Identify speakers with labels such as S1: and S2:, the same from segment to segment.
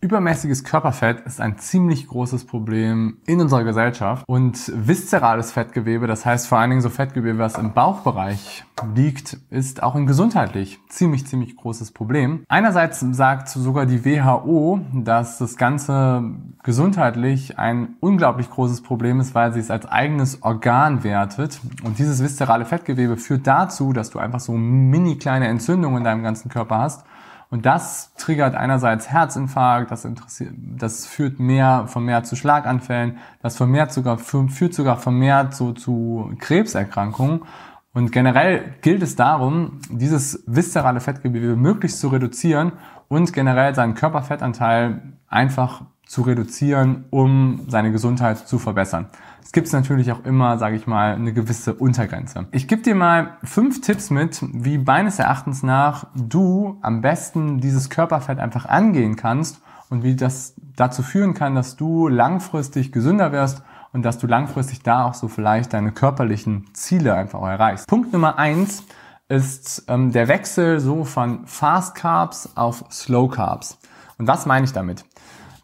S1: Übermäßiges Körperfett ist ein ziemlich großes Problem in unserer Gesellschaft und viszerales Fettgewebe, das heißt vor allen Dingen so Fettgewebe, was im Bauchbereich liegt, ist auch ein gesundheitlich ziemlich, ziemlich großes Problem. Einerseits sagt sogar die WHO, dass das Ganze gesundheitlich ein unglaublich großes Problem ist, weil sie es als eigenes Organ wertet und dieses viszerale Fettgewebe führt dazu, dass du einfach so mini kleine Entzündungen in deinem ganzen Körper hast und das triggert einerseits Herzinfarkt, das, interessiert, das führt mehr, vermehrt zu Schlaganfällen, das vermehrt sogar, führt sogar vermehrt so zu Krebserkrankungen. Und generell gilt es darum, dieses viszerale Fettgewebe möglichst zu reduzieren und generell seinen Körperfettanteil einfach zu reduzieren, um seine Gesundheit zu verbessern. Es gibt natürlich auch immer, sage ich mal, eine gewisse Untergrenze. Ich gebe dir mal fünf Tipps mit, wie meines Erachtens nach du am besten dieses Körperfett einfach angehen kannst und wie das dazu führen kann, dass du langfristig gesünder wirst und dass du langfristig da auch so vielleicht deine körperlichen Ziele einfach erreichst. Punkt Nummer eins ist ähm, der Wechsel so von Fast Carbs auf Slow Carbs. Und was meine ich damit?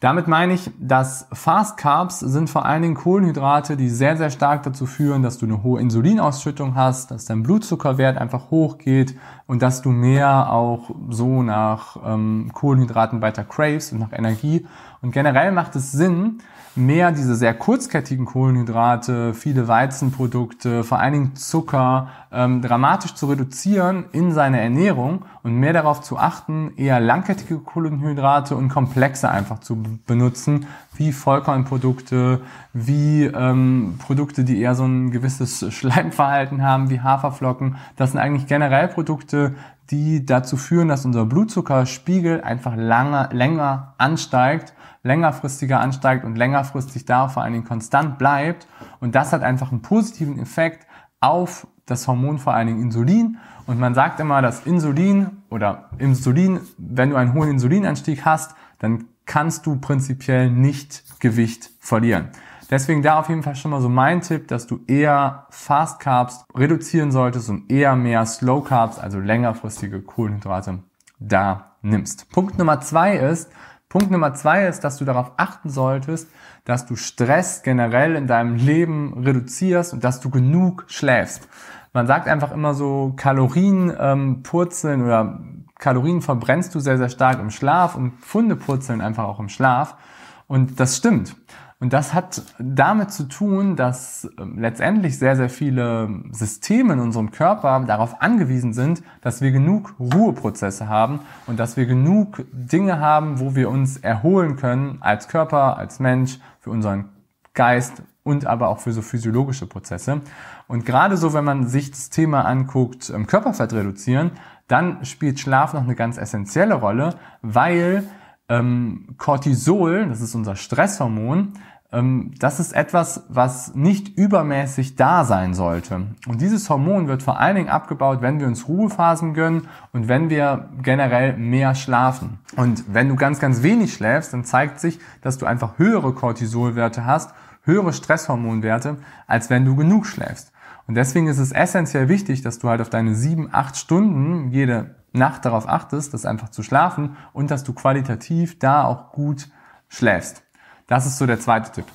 S1: Damit meine ich, dass Fast Carbs sind vor allen Dingen Kohlenhydrate, die sehr, sehr stark dazu führen, dass du eine hohe Insulinausschüttung hast, dass dein Blutzuckerwert einfach hochgeht und dass du mehr auch so nach ähm, Kohlenhydraten weiter craves und nach Energie. Und generell macht es Sinn, mehr diese sehr kurzkettigen Kohlenhydrate, viele Weizenprodukte, vor allen Dingen Zucker, ähm, dramatisch zu reduzieren in seiner Ernährung und mehr darauf zu achten, eher langkettige Kohlenhydrate und komplexe einfach zu benutzen, wie Vollkornprodukte, wie ähm, Produkte, die eher so ein gewisses Schleimverhalten haben, wie Haferflocken. Das sind eigentlich generell Produkte, die dazu führen, dass unser Blutzuckerspiegel einfach lange, länger ansteigt längerfristiger ansteigt und längerfristig da vor allen Dingen konstant bleibt. Und das hat einfach einen positiven Effekt auf das Hormon vor allen Dingen Insulin. Und man sagt immer, dass Insulin oder Insulin, wenn du einen hohen Insulinanstieg hast, dann kannst du prinzipiell nicht Gewicht verlieren. Deswegen da auf jeden Fall schon mal so mein Tipp, dass du eher Fast Carbs reduzieren solltest und eher mehr Slow Carbs, also längerfristige Kohlenhydrate, da nimmst. Punkt Nummer zwei ist, Punkt Nummer zwei ist, dass du darauf achten solltest, dass du Stress generell in deinem Leben reduzierst und dass du genug schläfst. Man sagt einfach immer so, Kalorien ähm, purzeln oder Kalorien verbrennst du sehr, sehr stark im Schlaf und Funde purzeln einfach auch im Schlaf. Und das stimmt. Und das hat damit zu tun, dass ähm, letztendlich sehr, sehr viele Systeme in unserem Körper darauf angewiesen sind, dass wir genug Ruheprozesse haben und dass wir genug Dinge haben, wo wir uns erholen können als Körper, als Mensch, für unseren Geist und aber auch für so physiologische Prozesse. Und gerade so, wenn man sich das Thema anguckt, ähm, Körperfett reduzieren, dann spielt Schlaf noch eine ganz essentielle Rolle, weil ähm, Cortisol, das ist unser Stresshormon, ähm, das ist etwas, was nicht übermäßig da sein sollte. Und dieses Hormon wird vor allen Dingen abgebaut, wenn wir uns Ruhephasen gönnen und wenn wir generell mehr schlafen. Und wenn du ganz, ganz wenig schläfst, dann zeigt sich, dass du einfach höhere Cortisolwerte hast, höhere Stresshormonwerte, als wenn du genug schläfst. Und deswegen ist es essentiell wichtig, dass du halt auf deine sieben, acht Stunden jede Nacht darauf achtest, das einfach zu schlafen und dass du qualitativ da auch gut schläfst. Das ist so der zweite Tipp.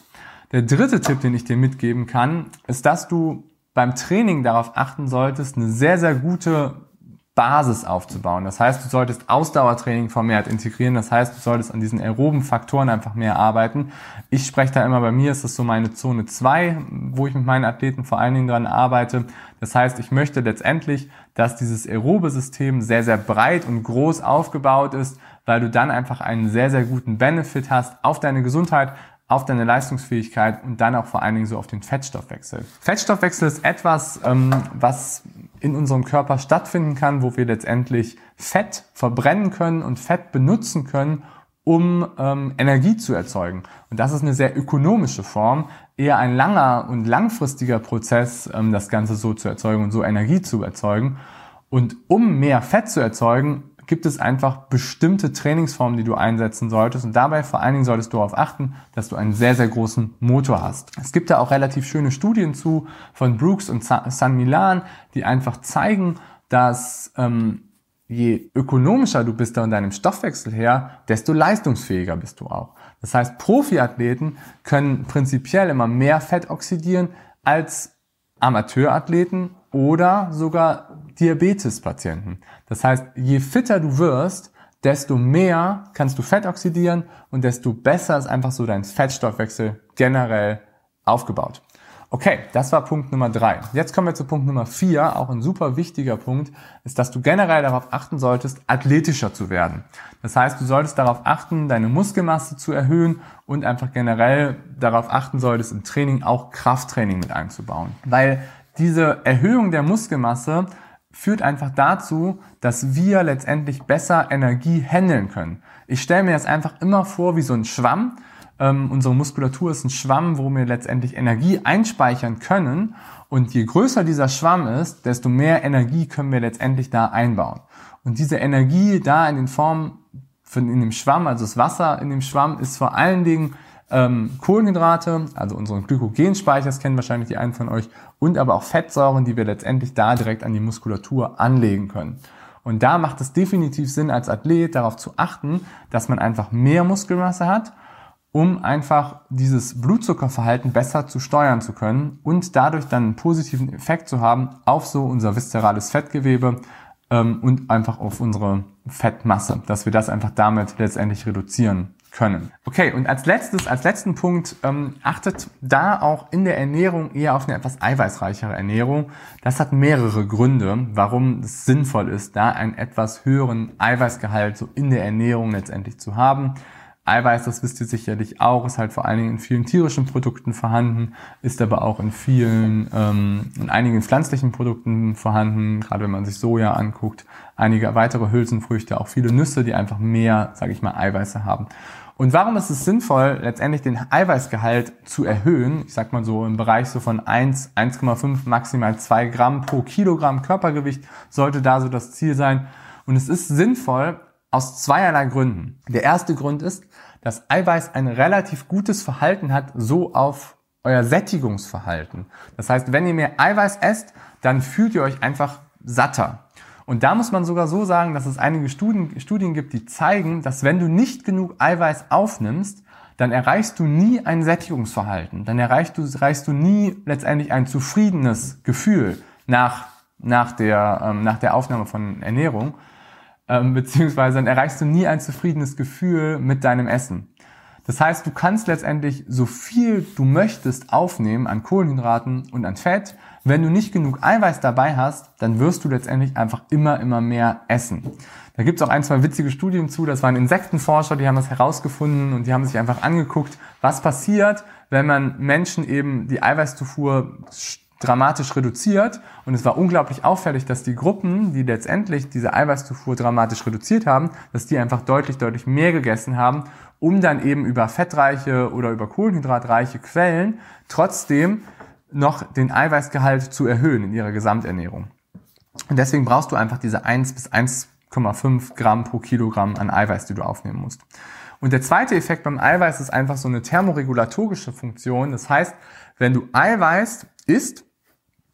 S1: Der dritte Tipp, den ich dir mitgeben kann, ist, dass du beim Training darauf achten solltest, eine sehr, sehr gute Basis aufzubauen. Das heißt, du solltest Ausdauertraining vermehrt integrieren. Das heißt, du solltest an diesen aeroben Faktoren einfach mehr arbeiten. Ich spreche da immer bei mir, ist das so meine Zone 2, wo ich mit meinen Athleten vor allen Dingen dran arbeite. Das heißt, ich möchte letztendlich, dass dieses aerobe System sehr, sehr breit und groß aufgebaut ist, weil du dann einfach einen sehr, sehr guten Benefit hast auf deine Gesundheit, auf deine Leistungsfähigkeit und dann auch vor allen Dingen so auf den Fettstoffwechsel. Fettstoffwechsel ist etwas, ähm, was in unserem Körper stattfinden kann, wo wir letztendlich Fett verbrennen können und Fett benutzen können, um ähm, Energie zu erzeugen. Und das ist eine sehr ökonomische Form, eher ein langer und langfristiger Prozess, ähm, das Ganze so zu erzeugen und so Energie zu erzeugen. Und um mehr Fett zu erzeugen, gibt es einfach bestimmte Trainingsformen, die du einsetzen solltest. Und dabei vor allen Dingen solltest du darauf achten, dass du einen sehr, sehr großen Motor hast. Es gibt da auch relativ schöne Studien zu von Brooks und San Milan, die einfach zeigen, dass ähm, je ökonomischer du bist da in deinem Stoffwechsel her, desto leistungsfähiger bist du auch. Das heißt, Profiathleten können prinzipiell immer mehr Fett oxidieren als Amateurathleten oder sogar Diabetespatienten. Das heißt, je fitter du wirst, desto mehr kannst du Fett oxidieren und desto besser ist einfach so dein Fettstoffwechsel generell aufgebaut. Okay, das war Punkt Nummer drei. Jetzt kommen wir zu Punkt Nummer vier. Auch ein super wichtiger Punkt ist, dass du generell darauf achten solltest, athletischer zu werden. Das heißt, du solltest darauf achten, deine Muskelmasse zu erhöhen und einfach generell darauf achten solltest, im Training auch Krafttraining mit einzubauen. Weil diese Erhöhung der Muskelmasse führt einfach dazu, dass wir letztendlich besser Energie handeln können. Ich stelle mir das einfach immer vor wie so ein Schwamm. Ähm, unsere Muskulatur ist ein Schwamm, wo wir letztendlich Energie einspeichern können. Und je größer dieser Schwamm ist, desto mehr Energie können wir letztendlich da einbauen. Und diese Energie da in den Formen von in dem Schwamm, also das Wasser in dem Schwamm, ist vor allen Dingen ähm, Kohlenhydrate, also unseren Glykogenspeicher, das kennen wahrscheinlich die einen von euch, und aber auch Fettsäuren, die wir letztendlich da direkt an die Muskulatur anlegen können. Und da macht es definitiv Sinn, als Athlet darauf zu achten, dass man einfach mehr Muskelmasse hat, um einfach dieses Blutzuckerverhalten besser zu steuern zu können und dadurch dann einen positiven Effekt zu haben auf so unser viszerales Fettgewebe ähm, und einfach auf unsere Fettmasse, dass wir das einfach damit letztendlich reduzieren können. Okay, und als letztes, als letzten Punkt, ähm, achtet da auch in der Ernährung eher auf eine etwas eiweißreichere Ernährung. Das hat mehrere Gründe, warum es sinnvoll ist, da einen etwas höheren Eiweißgehalt so in der Ernährung letztendlich zu haben. Eiweiß, das wisst ihr sicherlich auch, ist halt vor allen Dingen in vielen tierischen Produkten vorhanden, ist aber auch in vielen, ähm, in einigen pflanzlichen Produkten vorhanden, gerade wenn man sich Soja anguckt, einige weitere Hülsenfrüchte, auch viele Nüsse, die einfach mehr, sage ich mal, Eiweiße haben. Und warum ist es sinnvoll, letztendlich den Eiweißgehalt zu erhöhen? Ich sag mal so im Bereich so von 1, 1,5, maximal 2 Gramm pro Kilogramm Körpergewicht sollte da so das Ziel sein. Und es ist sinnvoll aus zweierlei Gründen. Der erste Grund ist, dass Eiweiß ein relativ gutes Verhalten hat, so auf euer Sättigungsverhalten. Das heißt, wenn ihr mehr Eiweiß esst, dann fühlt ihr euch einfach satter. Und da muss man sogar so sagen, dass es einige Studien, Studien gibt, die zeigen, dass wenn du nicht genug Eiweiß aufnimmst, dann erreichst du nie ein Sättigungsverhalten. Dann erreichst du, erreichst du nie letztendlich ein zufriedenes Gefühl nach, nach, der, ähm, nach der Aufnahme von Ernährung. Ähm, beziehungsweise dann erreichst du nie ein zufriedenes Gefühl mit deinem Essen. Das heißt, du kannst letztendlich so viel du möchtest aufnehmen an Kohlenhydraten und an Fett. Wenn du nicht genug Eiweiß dabei hast, dann wirst du letztendlich einfach immer, immer mehr essen. Da gibt es auch ein, zwei witzige Studien zu. Das waren Insektenforscher, die haben das herausgefunden und die haben sich einfach angeguckt, was passiert, wenn man Menschen eben die Eiweißzufuhr dramatisch reduziert. Und es war unglaublich auffällig, dass die Gruppen, die letztendlich diese Eiweißzufuhr dramatisch reduziert haben, dass die einfach deutlich, deutlich mehr gegessen haben um dann eben über fettreiche oder über kohlenhydratreiche Quellen trotzdem noch den Eiweißgehalt zu erhöhen in ihrer Gesamternährung. Und deswegen brauchst du einfach diese 1 bis 1,5 Gramm pro Kilogramm an Eiweiß, die du aufnehmen musst. Und der zweite Effekt beim Eiweiß ist einfach so eine thermoregulatorische Funktion. Das heißt, wenn du Eiweiß isst,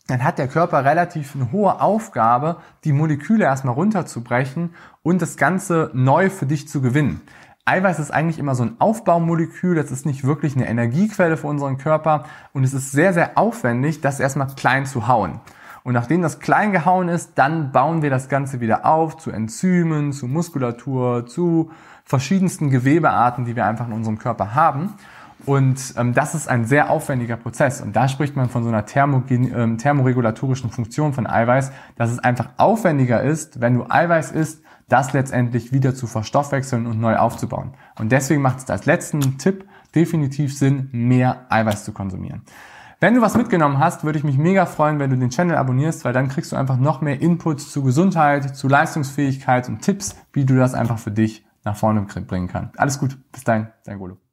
S1: dann hat der Körper relativ eine hohe Aufgabe, die Moleküle erstmal runterzubrechen und das Ganze neu für dich zu gewinnen. Eiweiß ist eigentlich immer so ein Aufbaumolekül, das ist nicht wirklich eine Energiequelle für unseren Körper und es ist sehr, sehr aufwendig, das erstmal klein zu hauen. Und nachdem das klein gehauen ist, dann bauen wir das Ganze wieder auf zu Enzymen, zu Muskulatur, zu verschiedensten Gewebearten, die wir einfach in unserem Körper haben. Und ähm, das ist ein sehr aufwendiger Prozess. Und da spricht man von so einer Thermogen ähm, thermoregulatorischen Funktion von Eiweiß, dass es einfach aufwendiger ist, wenn du Eiweiß isst, das letztendlich wieder zu verstoffwechseln und neu aufzubauen. Und deswegen macht es als letzten Tipp definitiv Sinn, mehr Eiweiß zu konsumieren. Wenn du was mitgenommen hast, würde ich mich mega freuen, wenn du den Channel abonnierst, weil dann kriegst du einfach noch mehr Inputs zu Gesundheit, zu Leistungsfähigkeit und Tipps, wie du das einfach für dich nach vorne bringen kann. Alles gut. Bis dahin, dein Golo.